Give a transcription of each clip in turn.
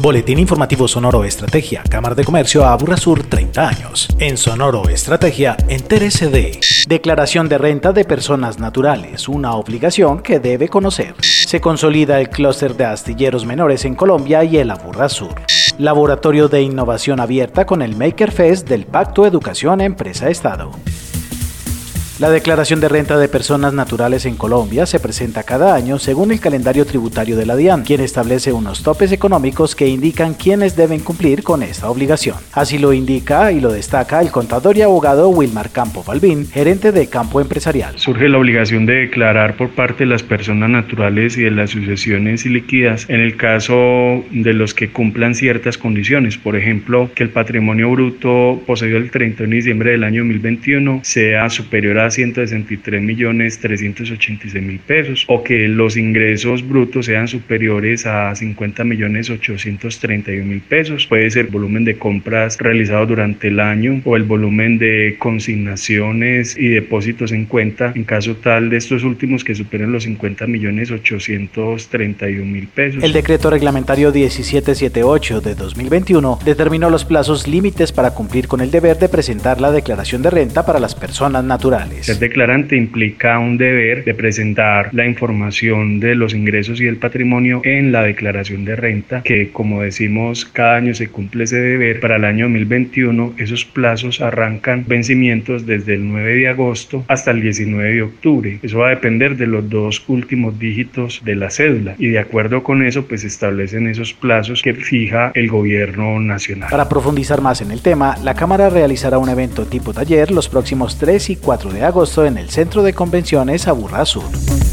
Boletín Informativo Sonoro Estrategia, Cámara de Comercio Sur 30 años. En Sonoro Estrategia, entérese de Declaración de renta de personas naturales, una obligación que debe conocer. Se consolida el clúster de astilleros menores en Colombia y el Sur. Laboratorio de Innovación Abierta con el Maker Fest del Pacto Educación Empresa Estado. La declaración de renta de personas naturales en Colombia se presenta cada año según el calendario tributario de la DIAN, quien establece unos topes económicos que indican quiénes deben cumplir con esta obligación. Así lo indica y lo destaca el contador y abogado Wilmar Campo Balbín, gerente de Campo Empresarial. Surge la obligación de declarar por parte de las personas naturales y de las sucesiones ilíquidas en el caso de los que cumplan ciertas condiciones, por ejemplo, que el patrimonio bruto poseído el 31 de diciembre del año 2021 sea superior a 163 millones 386 mil pesos o que los ingresos brutos sean superiores a 50 millones 831 mil pesos. Puede ser volumen de compras realizados durante el año o el volumen de consignaciones y depósitos en cuenta en caso tal de estos últimos que superen los 50 millones 831 mil pesos. El decreto reglamentario 1778 de 2021 determinó los plazos límites para cumplir con el deber de presentar la declaración de renta para las personas naturales. Ser declarante implica un deber de presentar la información de los ingresos y el patrimonio en la declaración de renta, que como decimos cada año se cumple ese deber. Para el año 2021 esos plazos arrancan vencimientos desde el 9 de agosto hasta el 19 de octubre. Eso va a depender de los dos últimos dígitos de la cédula y de acuerdo con eso pues establecen esos plazos que fija el gobierno nacional. Para profundizar más en el tema, la Cámara realizará un evento tipo taller los próximos 3 y 4 de agosto agosto en el Centro de Convenciones Aburrá Sur.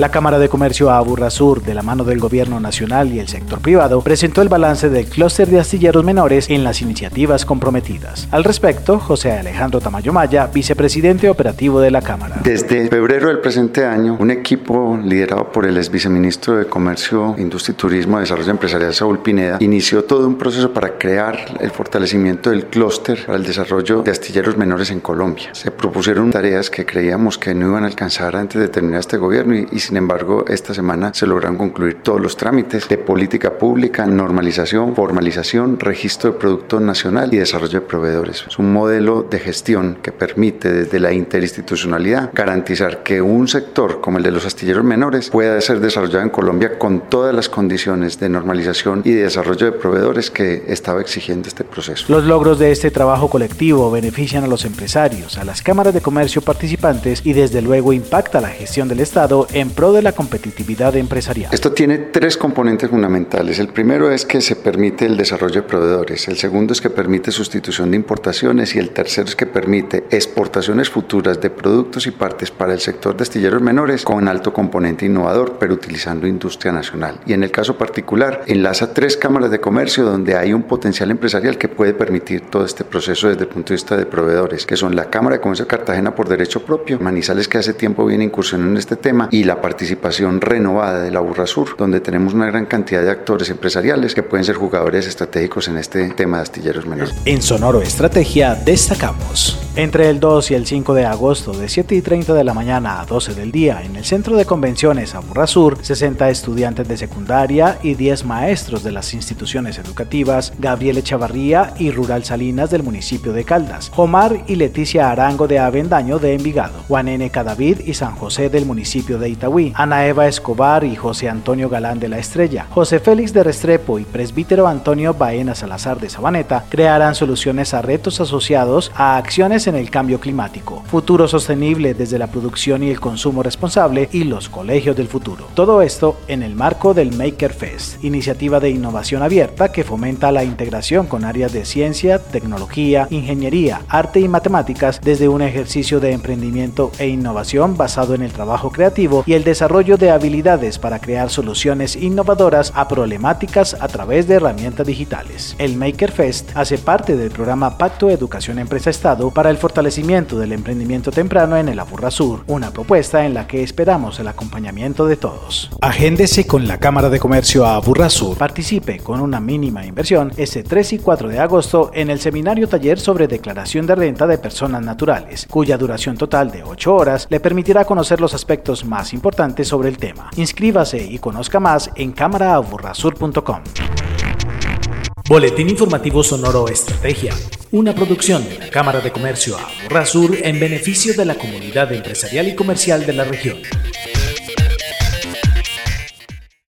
La Cámara de Comercio Sur, de la mano del Gobierno Nacional y el sector privado, presentó el balance del clúster de astilleros menores en las iniciativas comprometidas. Al respecto, José Alejandro Tamayo Maya, vicepresidente operativo de la Cámara. Desde febrero del presente año, un equipo liderado por el ex viceministro de Comercio, Industria y Turismo Desarrollo Empresarial, Saúl Pineda, inició todo un proceso para crear el fortalecimiento del clúster para el desarrollo de astilleros menores en Colombia. Se propusieron tareas que creíamos que no iban a alcanzar antes de terminar este gobierno y, y sin embargo, esta semana se lograron concluir todos los trámites de política pública, normalización, formalización, registro de producto nacional y desarrollo de proveedores. Es un modelo de gestión que permite desde la interinstitucionalidad garantizar que un sector como el de los astilleros menores pueda ser desarrollado en Colombia con todas las condiciones de normalización y de desarrollo de proveedores que estaba exigiendo este proceso. Los logros de este trabajo colectivo benefician a los empresarios, a las cámaras de comercio participantes y desde luego impacta la gestión del Estado en pro de la competitividad empresarial. Esto tiene tres componentes fundamentales. El primero es que se permite el desarrollo de proveedores, el segundo es que permite sustitución de importaciones y el tercero es que permite exportaciones futuras de productos y partes para el sector de astilleros menores con alto componente innovador, pero utilizando industria nacional. Y en el caso particular, enlaza tres cámaras de comercio donde hay un potencial empresarial que puede permitir todo este proceso desde el punto de vista de proveedores, que son la Cámara de Comercio de Cartagena por derecho propio, Manizales que hace tiempo viene incursionando en este tema y la participación renovada de la Burra Sur, donde tenemos una gran cantidad de actores empresariales que pueden ser jugadores estratégicos en este tema de astilleros menores. En Sonoro Estrategia destacamos. Entre el 2 y el 5 de agosto, de 7 y 30 de la mañana a 12 del día, en el Centro de Convenciones Aburra Sur, 60 estudiantes de secundaria y 10 maestros de las instituciones educativas Gabriel Echavarría y Rural Salinas del municipio de Caldas, Omar y Leticia Arango de Avendaño de Envigado, Juan N. Cadavid y San José del municipio de Itagüí, Ana Eva Escobar y José Antonio Galán de la Estrella, José Félix de Restrepo y presbítero Antonio Baena Salazar de Sabaneta crearán soluciones a retos asociados a acciones en el cambio climático, futuro sostenible desde la producción y el consumo responsable y los colegios del futuro. Todo esto en el marco del Maker Fest, iniciativa de innovación abierta que fomenta la integración con áreas de ciencia, tecnología, ingeniería, arte y matemáticas desde un ejercicio de emprendimiento e innovación basado en el trabajo creativo y el desarrollo de habilidades para crear soluciones innovadoras a problemáticas a través de herramientas digitales. El Maker Fest hace parte del programa Pacto Educación Empresa Estado para el fortalecimiento del emprendimiento temprano en el Aburra Sur, una propuesta en la que esperamos el acompañamiento de todos. Agéndese con la Cámara de Comercio Aburra Sur. Participe con una mínima inversión este 3 y 4 de agosto en el seminario taller sobre declaración de renta de personas naturales, cuya duración total de 8 horas le permitirá conocer los aspectos más importantes importantes sobre el tema. Inscríbase y conozca más en cámaraaburrasur.com. Boletín informativo Sonoro Estrategia, una producción de la Cámara de Comercio Aburrasur en beneficio de la comunidad empresarial y comercial de la región.